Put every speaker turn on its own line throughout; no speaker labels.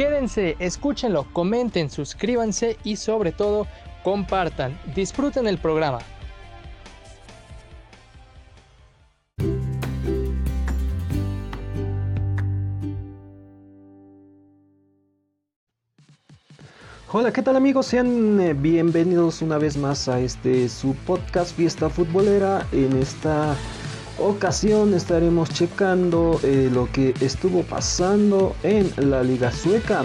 Quédense, escúchenlo, comenten, suscríbanse y sobre todo compartan. Disfruten el programa.
Hola, ¿qué tal amigos? Sean eh, bienvenidos una vez más a este su podcast Fiesta Futbolera. En esta ocasión estaremos checando eh, lo que estuvo pasando en la Liga Sueca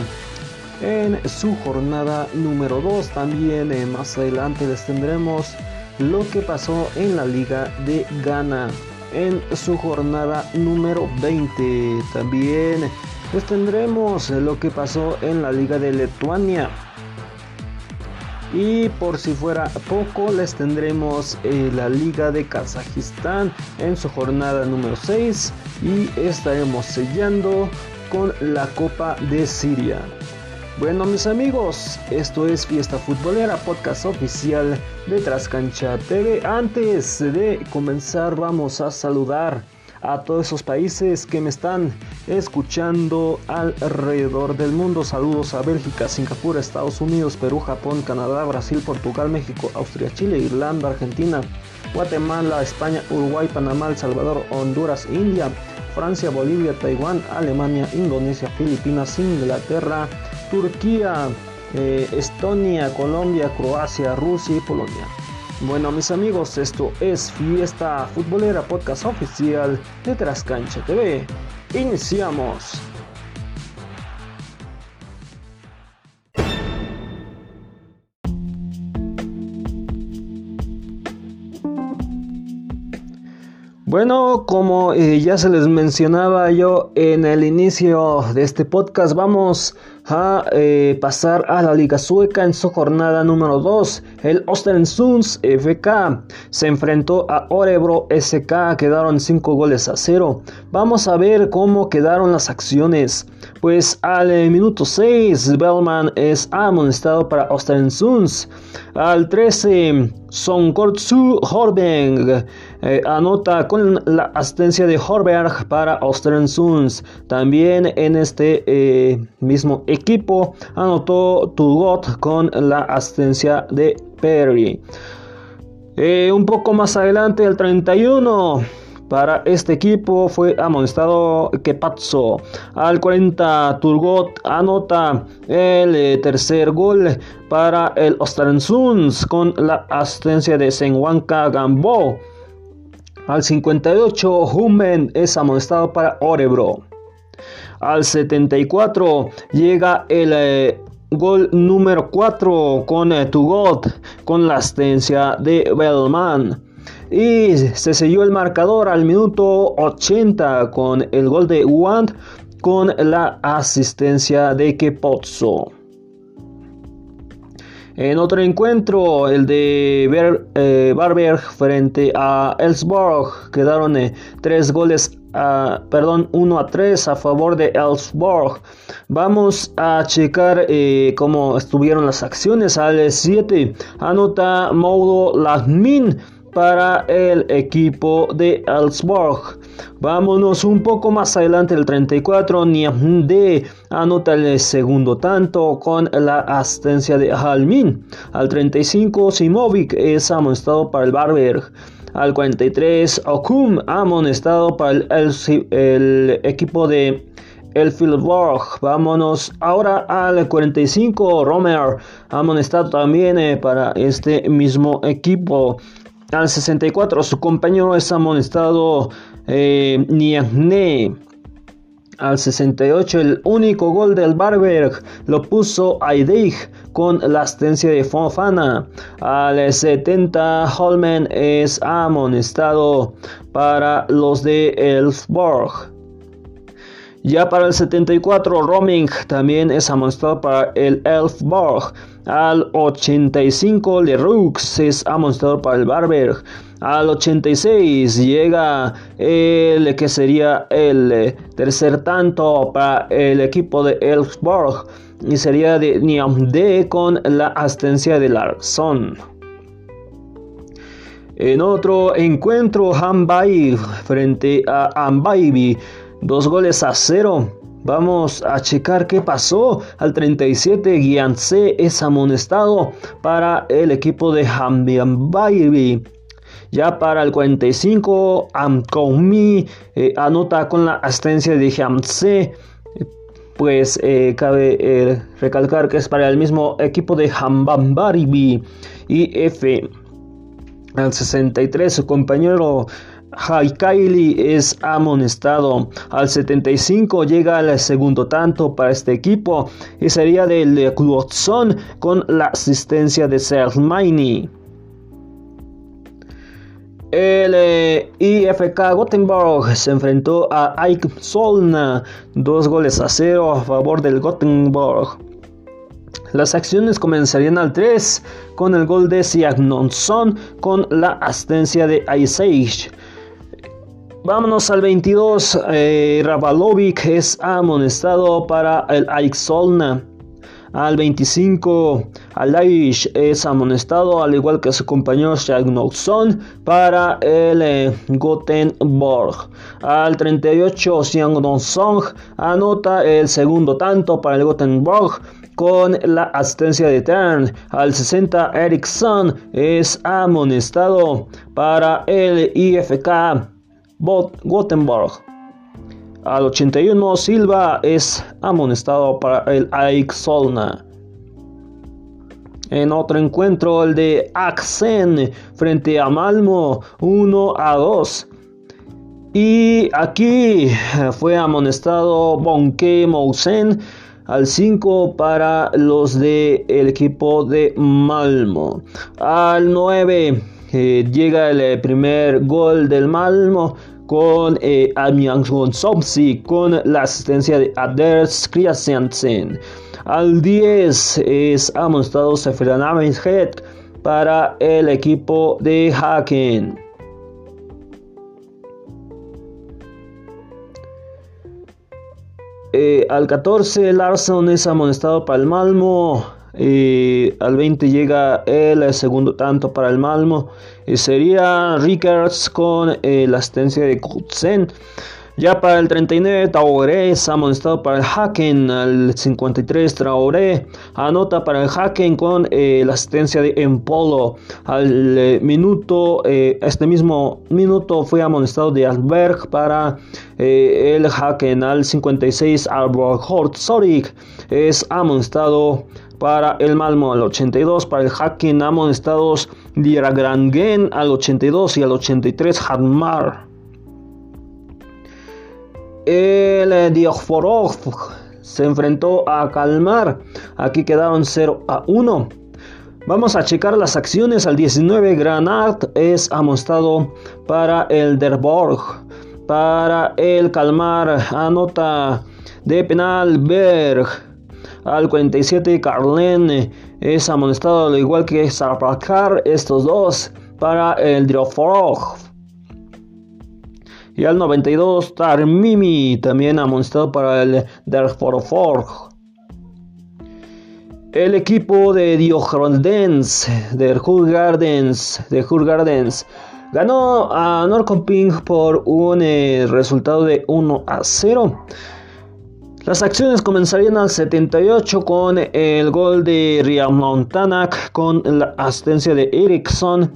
en su jornada número 2. También eh, más adelante les tendremos lo que pasó en la Liga de Ghana en su jornada número 20. También les tendremos lo que pasó en la Liga de Lituania y por si fuera poco, les tendremos eh, la Liga de Kazajistán en su jornada número 6 y estaremos sellando con la Copa de Siria. Bueno mis amigos, esto es Fiesta Futbolera, podcast oficial de Trascancha TV. Antes de comenzar vamos a saludar a todos esos países que me están escuchando alrededor del mundo. Saludos a Bélgica, Singapur, Estados Unidos, Perú, Japón, Canadá, Brasil, Portugal, México, Austria, Chile, Irlanda, Argentina, Guatemala, España, Uruguay, Panamá, El Salvador, Honduras, India, Francia, Bolivia, Taiwán, Alemania, Indonesia, Filipinas, Inglaterra, Turquía, eh, Estonia, Colombia, Croacia, Rusia y Polonia. Bueno mis amigos, esto es Fiesta Futbolera Podcast Oficial de Trascancha TV. Iniciamos. Bueno, como eh, ya se les mencionaba yo en el inicio de este podcast, vamos a eh, pasar a la Liga Sueca en su jornada número 2. El Ostersunds FK se enfrentó a Orebro SK, quedaron 5 goles a 0. Vamos a ver cómo quedaron las acciones. Pues al eh, minuto 6, Bellman es amonestado para Ostersunds. Al 13, Sonkortsu Horbeng eh, anota con la asistencia de Horberg para Ostersunds. También en este mismo equipo anotó Tugot con la asistencia de Perry. Eh, un poco más adelante, el 31. Para este equipo fue amonestado Kepazzo. Al 40, Turgot anota el eh, tercer gol para el Ostersunds con la asistencia de Senwanka Gambo. Al 58, Humen es amonestado para Orebro. Al 74 llega el eh, gol número 4 con eh, Tugot con la asistencia de Bellman. Y se selló el marcador al minuto 80 con el gol de Want con la asistencia de Kepozzo. En otro encuentro, el de eh, Barberg frente a Elsborg, quedaron eh, tres goles, perdón, 1 a 3 a favor de Elsborg. Vamos a checar eh, cómo estuvieron las acciones. Al 7 anota Maudo Lasmin para el equipo de Elsborg. Vámonos un poco más adelante, el 34, Niamde anota el segundo tanto con la asistencia de Halmin. Al 35, Simovic es amonestado para el Barberg. Al 43, Okum amonestado para el, equipo de Elfieldborg. Vámonos ahora al 45. Romer amonestado también eh, para este mismo equipo. Al 64 su compañero es amonestado eh. Al 68 el único gol del Barberg lo puso Aideig con la asistencia de Fofana. Al 70 Holmen es amonestado para los de Elfborg. Ya para el 74, Roaming también es amonestado para el Elfborg. Al 85, Leroux es amonestado para el Barberg. Al 86 llega el que sería el eh, tercer tanto para el equipo de Elfsborg y sería de Niamde con la asistencia de Larson. En otro encuentro, Hanbai frente a Ambaibi, dos goles a cero. Vamos a checar qué pasó. Al 37, Guianse es amonestado para el equipo de Ambaibi. Ya para el 45, Amkoumi eh, anota con la asistencia de Hamse. Pues eh, cabe eh, recalcar que es para el mismo equipo de Hambambaribi y F. Al 63, su compañero Haikaili es amonestado. Al 75 llega el segundo tanto para este equipo y sería del Kluotson con la asistencia de Sermaini. El eh, IFK Gothenburg se enfrentó a Ike Solna, dos goles a cero a favor del Gothenburg. Las acciones comenzarían al 3 con el gol de Siagnonson con la asistencia de Isage. Vámonos al 22. Eh, Rabalovic es amonestado para el Ike Solna. Al 25, Alaish es amonestado, al igual que su compañero Shagnokson, para el eh, Gothenburg. Al 38, Song anota el segundo tanto para el Gothenburg con la asistencia de Tern. Al 60, Ericsson es amonestado para el IFK Gothenburg. Al 81 Silva es amonestado para el AIK Solna. En otro encuentro, el de Axen frente a Malmo 1 a 2. Y aquí fue amonestado Bonke Mousen al 5 para los del equipo de Malmo. Al 9 eh, llega el primer gol del Malmo con eh, con la asistencia de Aders Kriasensen. Al 10 es amonestado Head para el equipo de Haken. Eh, al 14 Larson es amonestado para el Malmo al 20 llega el segundo tanto para el Malmo. Sería Rickards con eh, la asistencia de Kutsen. Ya para el 39, Traoré es amonestado para el Haken. Al 53, Traoré anota para el Haken con eh, la asistencia de Empolo. Al eh, minuto, este mismo minuto fue amonestado de Alberg para el Haken. Al 56, Albert Hortzorik es amonestado para el Malmo al 82, para el Haken amonestados Grangen al 82 y al 83 Hadmar. El eh, Diogforov se enfrentó a Calmar, aquí quedaron 0 a 1. Vamos a checar las acciones. Al 19 Granat es amonestado para el Derborg. Para el Calmar anota de penal Berg. Al 47 Carlen es amonestado al igual que Sarpakar, estos dos para el Drioforog. Y al 92 Tarmimi también amonestado para el Derforforg. El equipo de Diogrondens, de Hurgardens, de Hurgardens, ganó a Norcomping por un eh, resultado de 1 a 0. Las acciones comenzarían al 78 con el gol de Riamontanak con la asistencia de Eriksson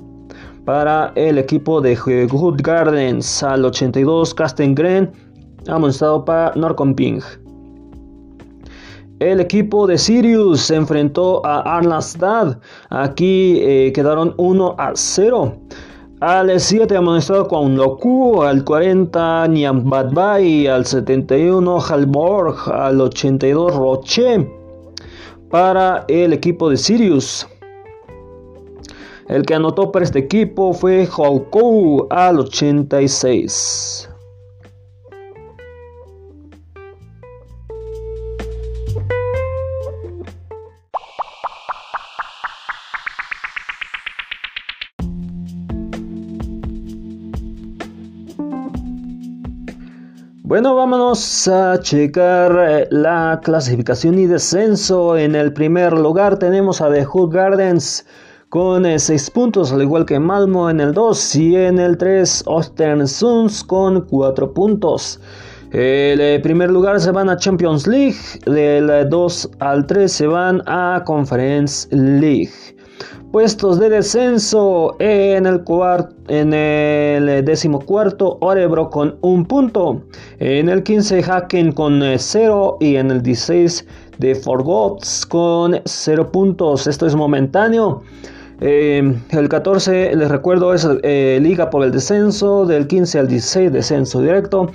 para el equipo de Good Gardens. Al 82 Castengren amonestado para Norcomping. El equipo de Sirius se enfrentó a Arnastad. Aquí eh, quedaron 1 a 0. Al 7 amonestado con Loku, al 40 Niambadbay, al 71 Halborg, al 82 Roche para el equipo de Sirius. El que anotó para este equipo fue Houkou al 86. Bueno, vámonos a checar eh, la clasificación y descenso. En el primer lugar tenemos a The Hood Gardens con 6 eh, puntos, al igual que Malmo en el 2 y en el 3 Ostern Suns con 4 puntos. El eh, primer lugar se van a Champions League, del 2 al 3 se van a Conference League. Puestos de descenso en el, en el décimo cuarto, Orebro con un punto. En el 15, Haken con 0 y en el 16 de Forgots con 0 puntos. Esto es momentáneo. Eh, el 14, les recuerdo, es eh, Liga por el descenso. Del 15 al 16, descenso directo.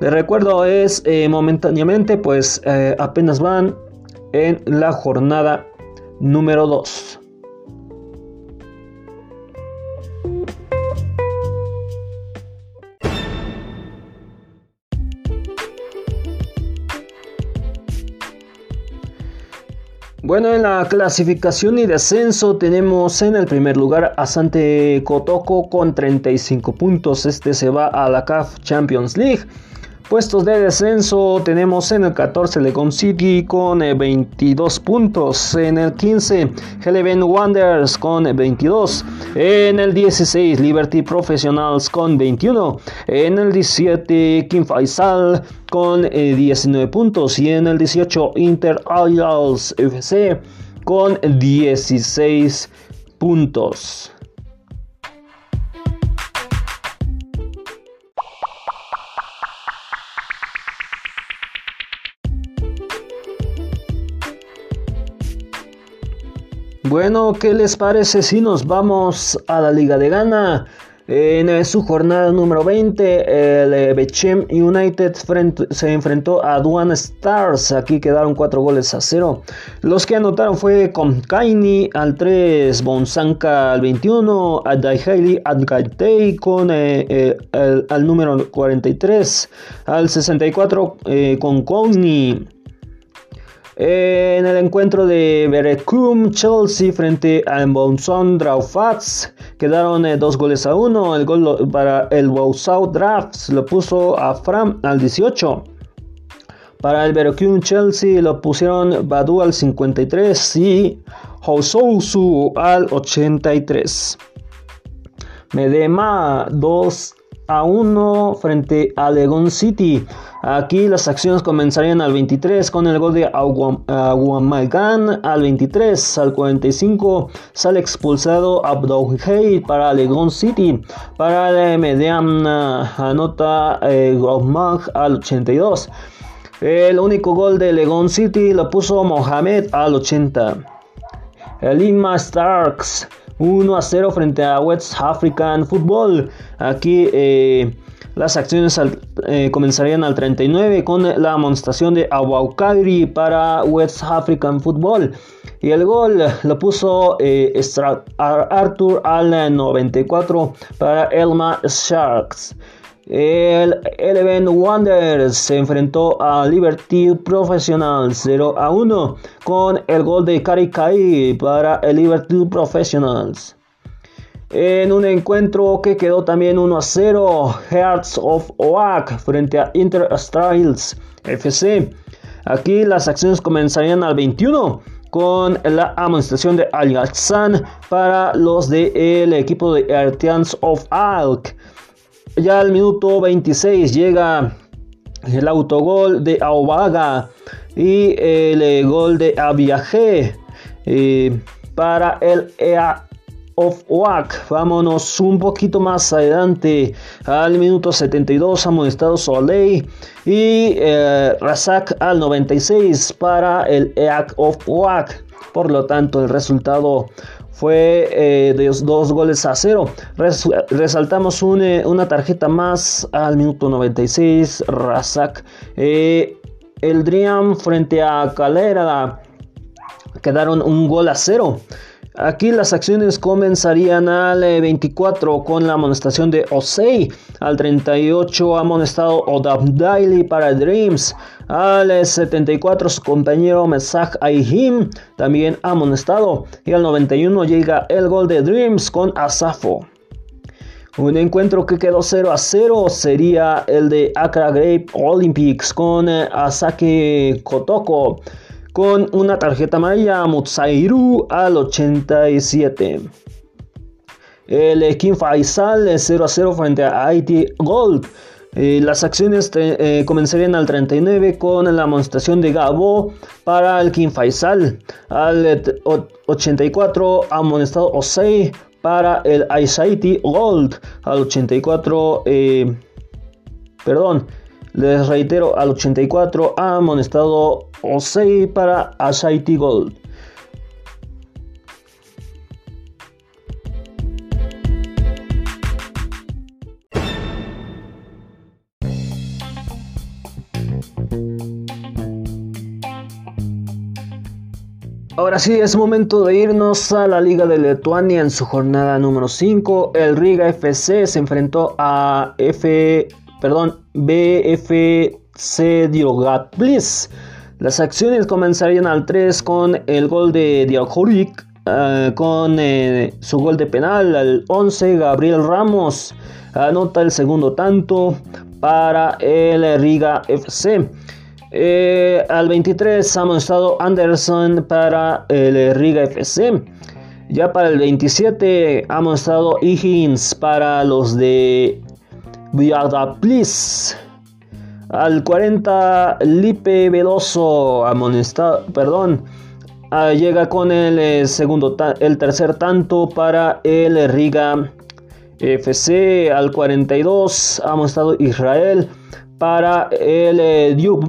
Les recuerdo, es eh, momentáneamente, pues apenas van en la jornada número 2. Bueno, en la clasificación y descenso tenemos en el primer lugar a Sante Kotoko con 35 puntos. Este se va a la CAF Champions League. Puestos de descenso tenemos en el 14 Legon City con 22 eh, puntos. En el 15 Heleven Wanderers con 22. En el 16 Liberty Professionals con 21. En el 17 Kim Faisal con 19 eh, puntos. Y en el 18 Inter Isles FC con 16 puntos. Bueno, ¿qué les parece si nos vamos a la Liga de Ghana? En eh, su jornada número 20, el eh, Bechem United se enfrentó a Duan Stars. Aquí quedaron 4 goles a 0. Los que anotaron fue Kaini al 3, Bonsanka al 21, Adaihaili Adgaitei con eh, al número 43, al 64 con En el encuentro de Berecum, Chelsea frente a Bonson Draufats quedaron eh, dos goles a uno. El gol para el South Drafts lo puso a Fram al 18. Para el Berecum Chelsea lo pusieron Badu al 53 y Housousu al 83. Medema 2 a 1 frente a Legon City. Aquí las acciones comenzarían al 23 con el gol de Aguamagan al 23, al 45 sale expulsado Abdouhey para Legon City. Para el Mediana anota eh, al 82. El único gol de Legon City lo puso Mohamed al 80. El Lima Starks 1 a 0 frente a West African Football. Aquí eh, las acciones eh, comenzarían al 39 con la amonestación de Awaukairi para West African Football. Y el gol lo puso eh, Arthur al 94 para Elma Sharks. El Eleven Wanderers se enfrentó a Liberty Professional 0 a 1 con el gol de Karikai para el Liberty Professionals. En un encuentro que quedó también 1 a 0, Hearts of Oak frente a Inter Styles FC. Aquí las acciones comenzarían al 21 con la amonestación de Al para los del equipo de Artians of Alk. Ya al minuto 26 llega el autogol de Aubaga y el gol de Aviaje eh, para el EA of WAC. Vámonos un poquito más adelante al minuto 72 amonestado Soleil y eh, Razak al 96 para el EAC of WAC. Por lo tanto, el resultado fue eh, de dos goles a cero. resaltamos eh, una tarjeta más al minuto 96. Razak. Eh, el Driam frente a Calera quedaron un gol a cero. Aquí las acciones comenzarían al 24 eh, con la amonestación de Osei, al 38 amonestado Daily para Dreams, al 74 su compañero Mesach Aihim también amonestado y al 91 llega el gol de Dreams con Asafo. Un encuentro que quedó 0 a 0 sería el de Accra Grape Olympics con eh, Asake Kotoko con una tarjeta amarilla Mutsairu al 87. El King Faisal 0 a 0 frente a Haiti Gold. Eh, las acciones eh, comenzarían al 39 con la amonestación de Gabo para el King Faisal. Al 84 amonestado Osei para el Aisaiti Gold. Al 84, eh, perdón, les reitero, al 84 amonestado Osei para Aisaiti Gold. Ahora sí, es momento de irnos a la Liga de Lituania en su jornada número 5. El Riga FC se enfrentó a F, perdón, BFC Bliss. Las acciones comenzarían al 3 con el gol de Diogorik, eh, con eh, su gol de penal al 11 Gabriel Ramos anota el segundo tanto para el Riga FC. Eh, al 23 ha estado Anderson para el Riga FC. Ya para el 27 ha estado Higgins para los de Please. Al 40 Lipe Veloso amonestado, perdón, ah, llega con el eh, segundo el tercer tanto para el Riga FC. Al 42 ha estado Israel para el eh, Duke.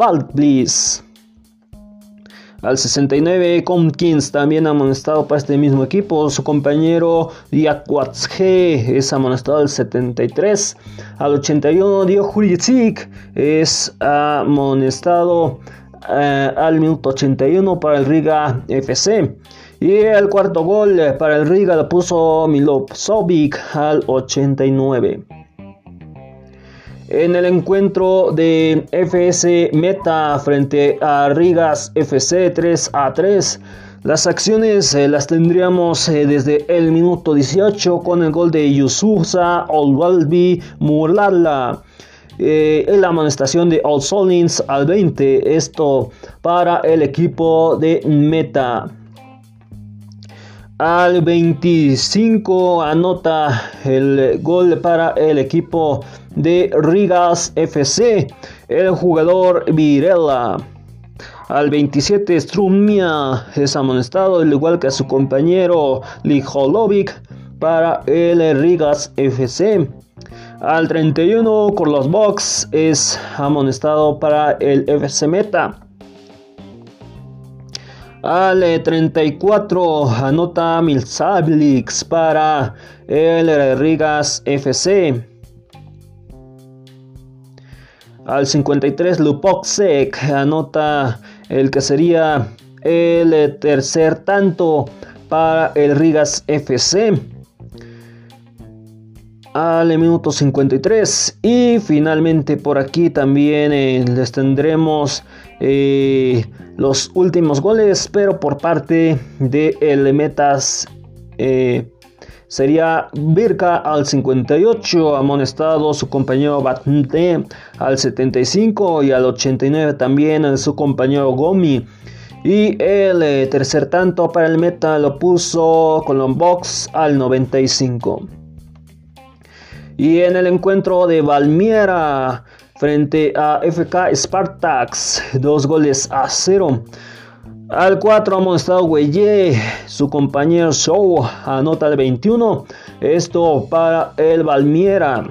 Al 69, Comkins también amonestado para este mismo equipo. Su compañero G es amonestado al 73. Al 81, Dio es amonestado eh, al minuto 81 para el Riga FC. Y el cuarto gol para el Riga lo puso Milop Sobic al 89. En el encuentro de FS Meta frente a Rigas FC 3 a 3, las acciones eh, las tendríamos eh, desde el minuto 18 con el gol de Yusufa Olwalbi Murlala. Eh, en la amonestación de Solins al 20, esto para el equipo de Meta. Al 25 anota el gol para el equipo de Rigas FC, el jugador Virela. Al 27 Strumia es amonestado, al igual que a su compañero Lijolovic para el Rigas FC. Al 31 Carlos Box es amonestado para el FC Meta. Al 34 anota Milsablix para el Rigas FC. Al 53 Lupoxek anota el que sería el tercer tanto para el Rigas FC. Al minuto 53 y finalmente por aquí también eh, les tendremos eh, los últimos goles pero por parte de el Metas eh, sería Birka al 58, amonestado su compañero Batnte al 75 y al 89 también su compañero Gomi. Y el eh, tercer tanto para el meta lo puso Box al 95. Y en el encuentro de Valmiera frente a FK Spartax, dos goles a cero. Al 4 hemos estado Güeye, su compañero Show anota el 21. Esto para el Valmiera.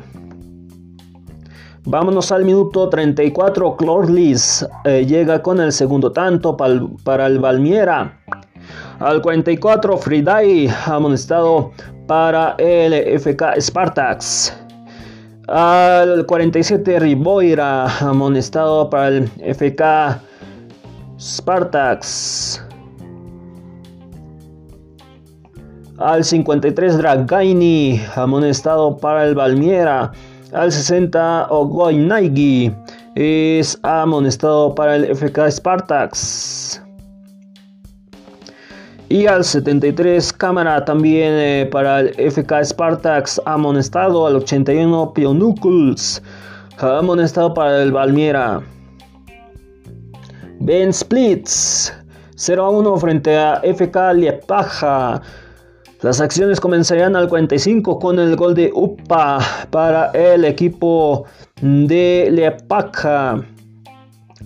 Vámonos al minuto 34. Clorlis eh, llega con el segundo tanto para el Valmiera. Al 44, Friday amonestado para el FK Spartax. Al 47, Riboira amonestado para el FK Spartax. Al 53 Dragaini, amonestado para el Valmiera. Al 60 Ogoinaigi es amonestado para el FK Spartax. Y al 73, cámara también eh, para el FK Spartax amonestado. Al 81, Pionucles amonestado para el Valmiera. Ben Splits 0 a 1 frente a FK Liepaja. Las acciones comenzarían al 45 con el gol de Upa para el equipo de Liepaja.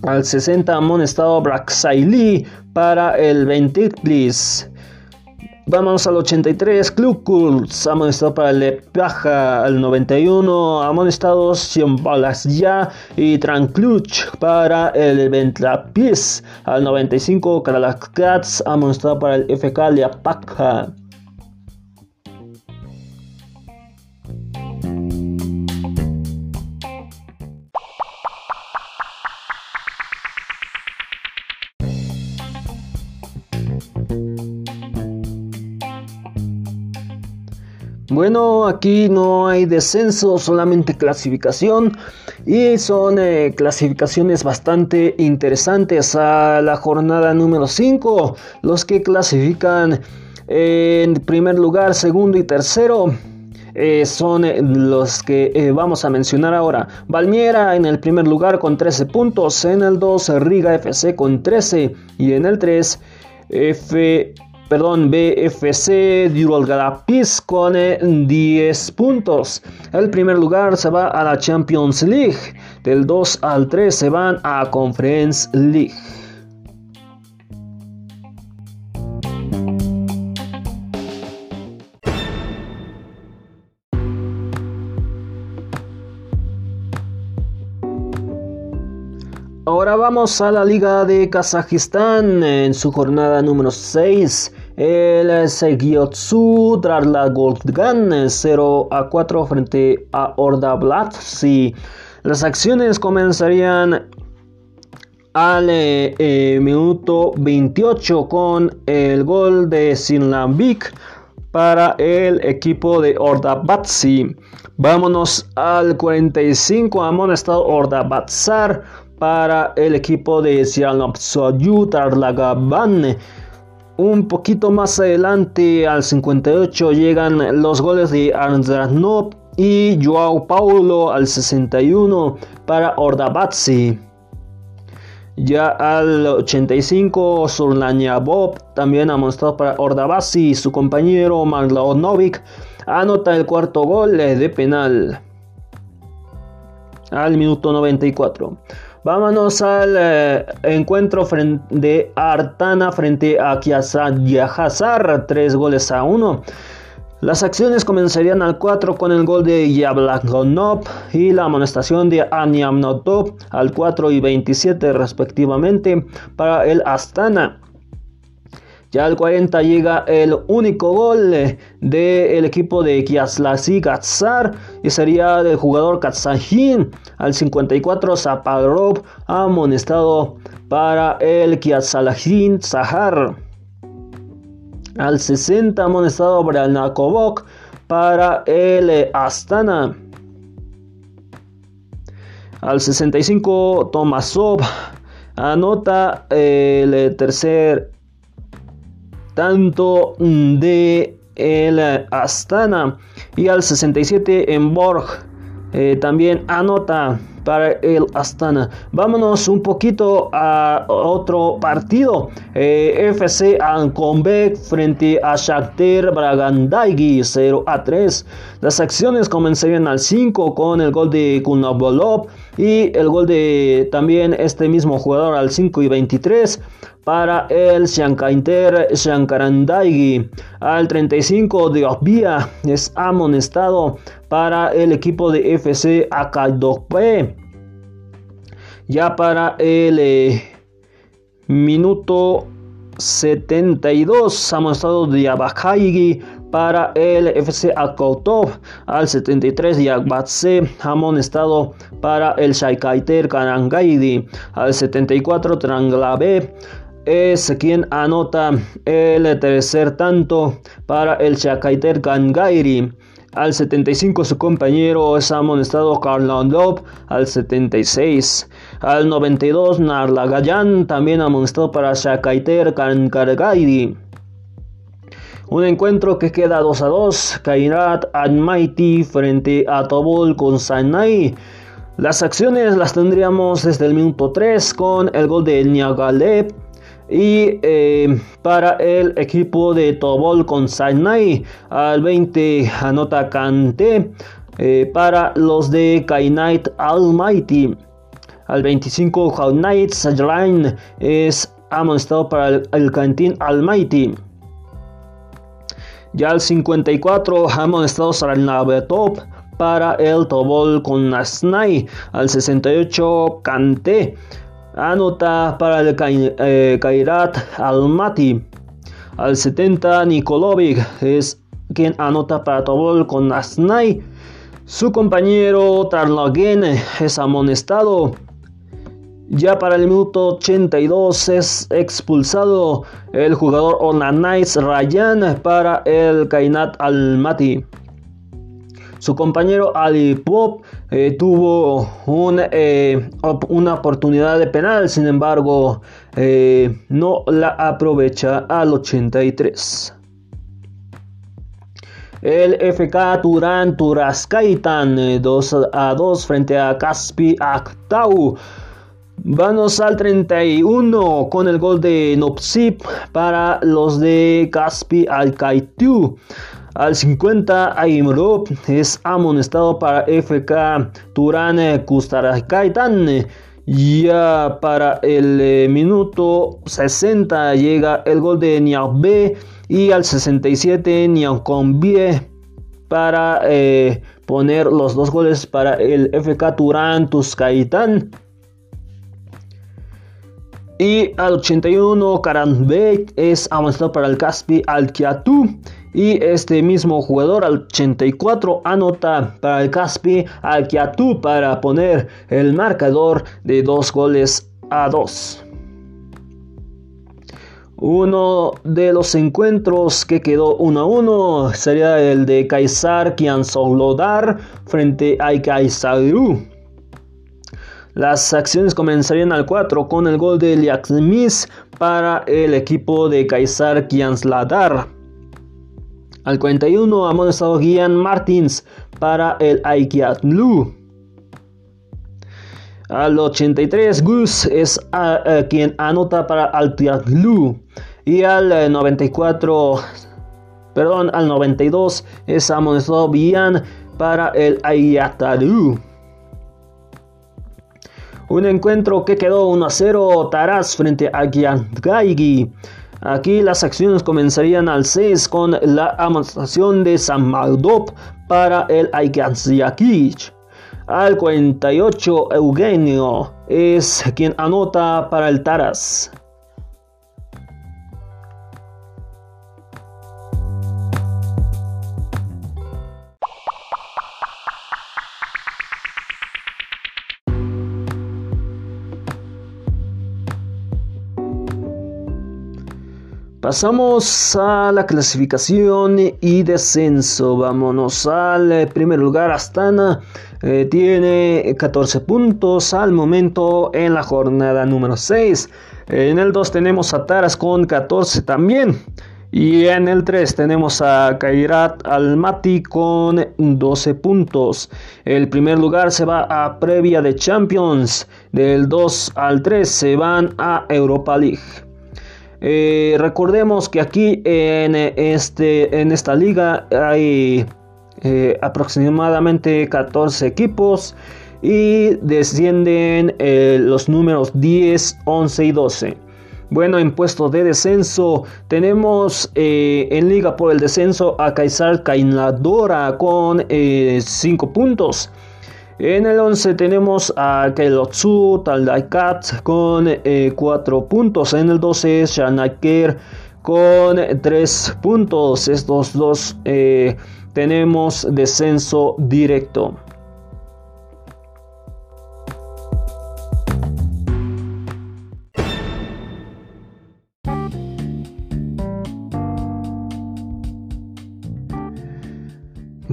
Al 60 amonestado Braxaili para el 20 Vamos al 83, Klukults, amonestado para el Lepaja. Al 91, amonestados Balas Ya y Trancluch para el Ventlapis. Al 95, Kralakats, amonestado para el FK Lepaja. Bueno, aquí no hay descenso, solamente clasificación y son eh, clasificaciones bastante interesantes a la jornada número 5. Los que clasifican en primer lugar, segundo y tercero. Eh, son eh, los que vamos a mencionar ahora. Valmiera en el primer lugar con 13 puntos, en el 2 Riga FC con 13 y en el 3 F perdón, BFC Dirolgadapis con 10 eh, puntos. El primer lugar se va a la Champions League. Del 2 al 3 se van a Conference League. Ahora vamos a la Liga de Kazajistán en su jornada número 6. El Segiotsu tras la Goldgan 0 a 4 frente a Orda Si Las acciones comenzarían al eh, minuto 28 con el gol de Sinlambik para el equipo de Ordabatsi. Vámonos al 45, amonestado Ordabatsar para el equipo de Sialopsoyu Tarlagaban. Un poquito más adelante, al 58, llegan los goles de Arnzanov y Joao Paulo al 61 para Ordabatsi. Ya al 85, Surlania Bob también ha mostrado para Ordabatsi y su compañero Marlaonovic anota el cuarto gol de penal al minuto 94. Vámonos al eh, encuentro de Artana frente a Hazar, 3 goles a 1. Las acciones comenzarían al 4 con el gol de Yablagonov y la amonestación de Aniamnotov al 4 y 27 respectivamente para el Astana. Ya al 40 llega el único gol del equipo de Kiaslasi Gatsar y sería del jugador Katsahin. Al 54 Zaparov amonestado para el Kiaslahin Zahar. Al 60 amonestado Branakovok para el Astana. Al 65 Tomasov anota el tercer tanto de el Astana y al 67 en Borg eh, también anota para el Astana. Vámonos un poquito a otro partido. Eh, FC Ancombek frente a Shakhtar Bragandaigi 0 a 3. Las acciones comenzarían al 5 con el gol de Kunabolov y el gol de también este mismo jugador al 5 y 23 para el Shankainter Shankarandaigi. Al 35 de Osbia es amonestado para el equipo de FC Akaidokpe. Ya para el eh, minuto 72 amonestado de Abakhaigi para el FC Akotov al 73 y Agbatse amonestado para el Shaikaiter Karangaidi al 74 Tranglabe es quien anota el tercer tanto para el Shakaiter Gangairi. Al 75 su compañero es amonestado Karlandov al 76. Al 92 Narlagayan también amonestado para Shakaiter Gangairi. Un encuentro que queda 2 a 2. Kairat Almighty frente a Tobol con Sanai. Las acciones las tendríamos desde el minuto 3 con el gol de Niagalep. Y eh, para el equipo de Tobol con Sanai, al 20 anota Kante. Eh, para los de Kainite Almighty. Al 25 Knight Sajline es amonestado para el, el Cantín Almighty. Ya al 54 amonestado Top para el Tobol con Nasnai. Al 68 Kante anota para el eh, Kairat Almaty. Al 70 Nikolovic es quien anota para Tobol con Nasnai. Su compañero Tarlagen es amonestado. Ya para el minuto 82 es expulsado el jugador Onanais Rayan para el Kainat Almaty. Su compañero Ali Pop eh, tuvo eh, una oportunidad de penal, sin embargo, eh, no la aprovecha al 83. El FK Turán Turaskaitan 2 eh, a 2 frente a Caspi Aktau. Vamos al 31 con el gol de Nopsip para los de Caspi Alkaitu. Al 50 Aimrop es amonestado para FK Turán Kustaraskaitan. Ya para el eh, minuto 60 llega el gol de Niabe y al 67 Niancombie para eh, poner los dos goles para el FK Turán Tuscaitán. Y al 81 Karanbek es avanzado para el Caspi Alkiatu. Y este mismo jugador al 84 anota para el Caspi Alkiatu para poner el marcador de dos goles a dos. Uno de los encuentros que quedó 1 a 1 sería el de Kaisar Kiansolodar frente a Kaisaru. Las acciones comenzarían al 4 con el gol de Liaxmis para el equipo de Kaisar Kiansladar. Al 41 amonestado Gian Martins para el Aikiatlu. Al 83 Gus es quien anota para Altiaglu. Y al 94, eh, perdón, al 92 es amonestado bien para el Ayataru. Un encuentro que quedó 1 a 0 Taras frente a Gyangaigi. Aquí las acciones comenzarían al 6 con la amonestación de Samaldop para el Aiganziakich. Al 48 Eugenio es quien anota para el Taras. Pasamos a la clasificación y descenso. Vámonos al eh, primer lugar. Astana eh, tiene 14 puntos al momento en la jornada número 6. En el 2 tenemos a Taras con 14 también. Y en el 3 tenemos a Kairat Almaty con 12 puntos. El primer lugar se va a previa de Champions. Del 2 al 3 se van a Europa League. Eh, recordemos que aquí en, este, en esta liga hay eh, aproximadamente 14 equipos y descienden eh, los números 10, 11 y 12. Bueno, en puesto de descenso tenemos en liga por el descenso a Kaisar Kainadora con 5 puntos. En el 11 tenemos a Kelotsu Taldaikat con 4 eh, puntos. En el 12 es Shanaker con 3 puntos. Estos dos eh, tenemos descenso directo.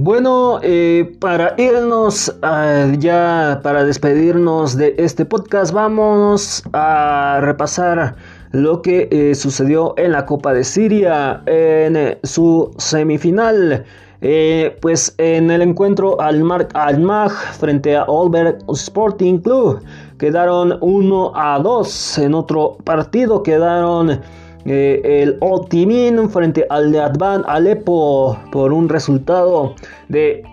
Bueno, eh, para irnos ah, ya, para despedirnos de este podcast, vamos a repasar lo que eh, sucedió en la Copa de Siria en su semifinal. pues en el encuentro al Al-Maj frente a Olberg Sporting Club quedaron 1 a 2. En otro partido quedaron eh, el Otimin frente al Advan Alepo por un resultado de,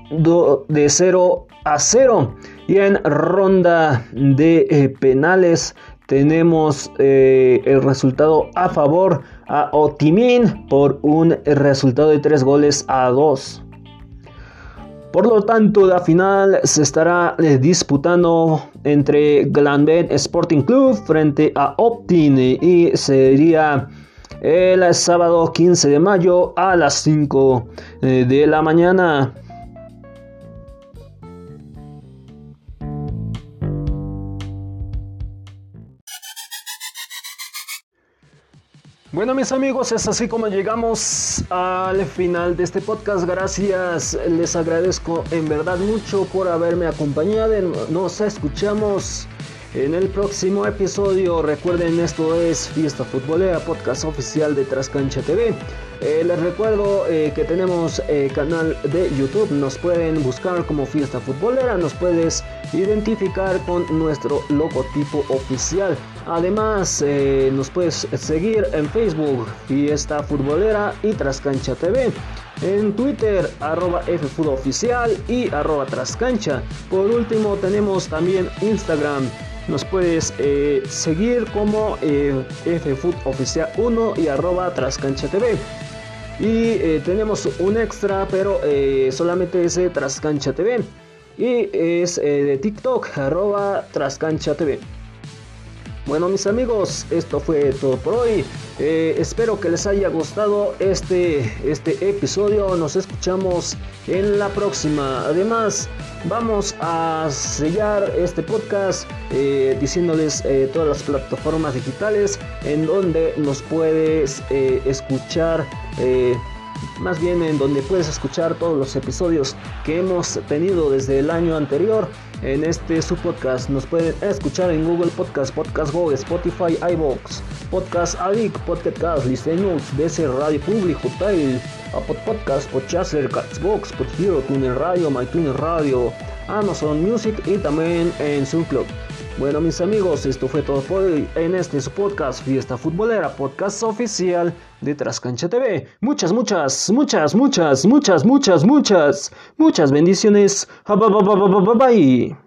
de 0 a 0. Y en ronda de eh, penales tenemos eh, el resultado a favor a Otimin por un resultado de 3 goles a 2. Por lo tanto, la final se estará disputando entre Glanben Sporting Club frente a Optin y sería el sábado 15 de mayo a las 5 eh, de la mañana. Bueno mis amigos, es así como llegamos al final de este podcast. Gracias, les agradezco en verdad mucho por haberme acompañado. Nos escuchamos en el próximo episodio, recuerden, esto es Fiesta Futbolera, podcast oficial de Trascancha TV. Eh, les recuerdo eh, que tenemos eh, canal de YouTube, nos pueden buscar como Fiesta Futbolera, nos puedes identificar con nuestro logotipo oficial. Además, nos puedes seguir en Facebook, Fiesta Futbolera y Trascancha TV. En Twitter, arroba Oficial y arroba Trascancha. Por último, tenemos también Instagram nos puedes eh, seguir como eh, Oficial 1 y arroba Trascancha TV. Y eh, tenemos un extra, pero solamente es de Trascancha TV. Y es de TikTok, arroba Trascancha TV. Bueno mis amigos, esto fue todo por hoy. Eh, espero que les haya gustado este, este episodio. Nos escuchamos en la próxima. Además, vamos a sellar este podcast eh, diciéndoles eh, todas las plataformas digitales en donde nos puedes escuchar más bien en donde puedes escuchar todos los episodios que hemos tenido desde el año anterior en este su podcast. Nos pueden escuchar en Google Podcast, Podcast Go, Spotify, iBox, Podcast Addict, Podcast Listen Notes, DC Radio Public, Hotel, Apple Podcast, Podchaser, Catsbox, Podhero, Tuner Radio, MyTuner Radio, Amazon Music y también en SoundCloud. Bueno mis amigos, esto fue todo por hoy en este su podcast Fiesta Futbolera, podcast oficial de Trascancha TV. Muchas, muchas, muchas, muchas, muchas, muchas, muchas, muchas bendiciones. Bye.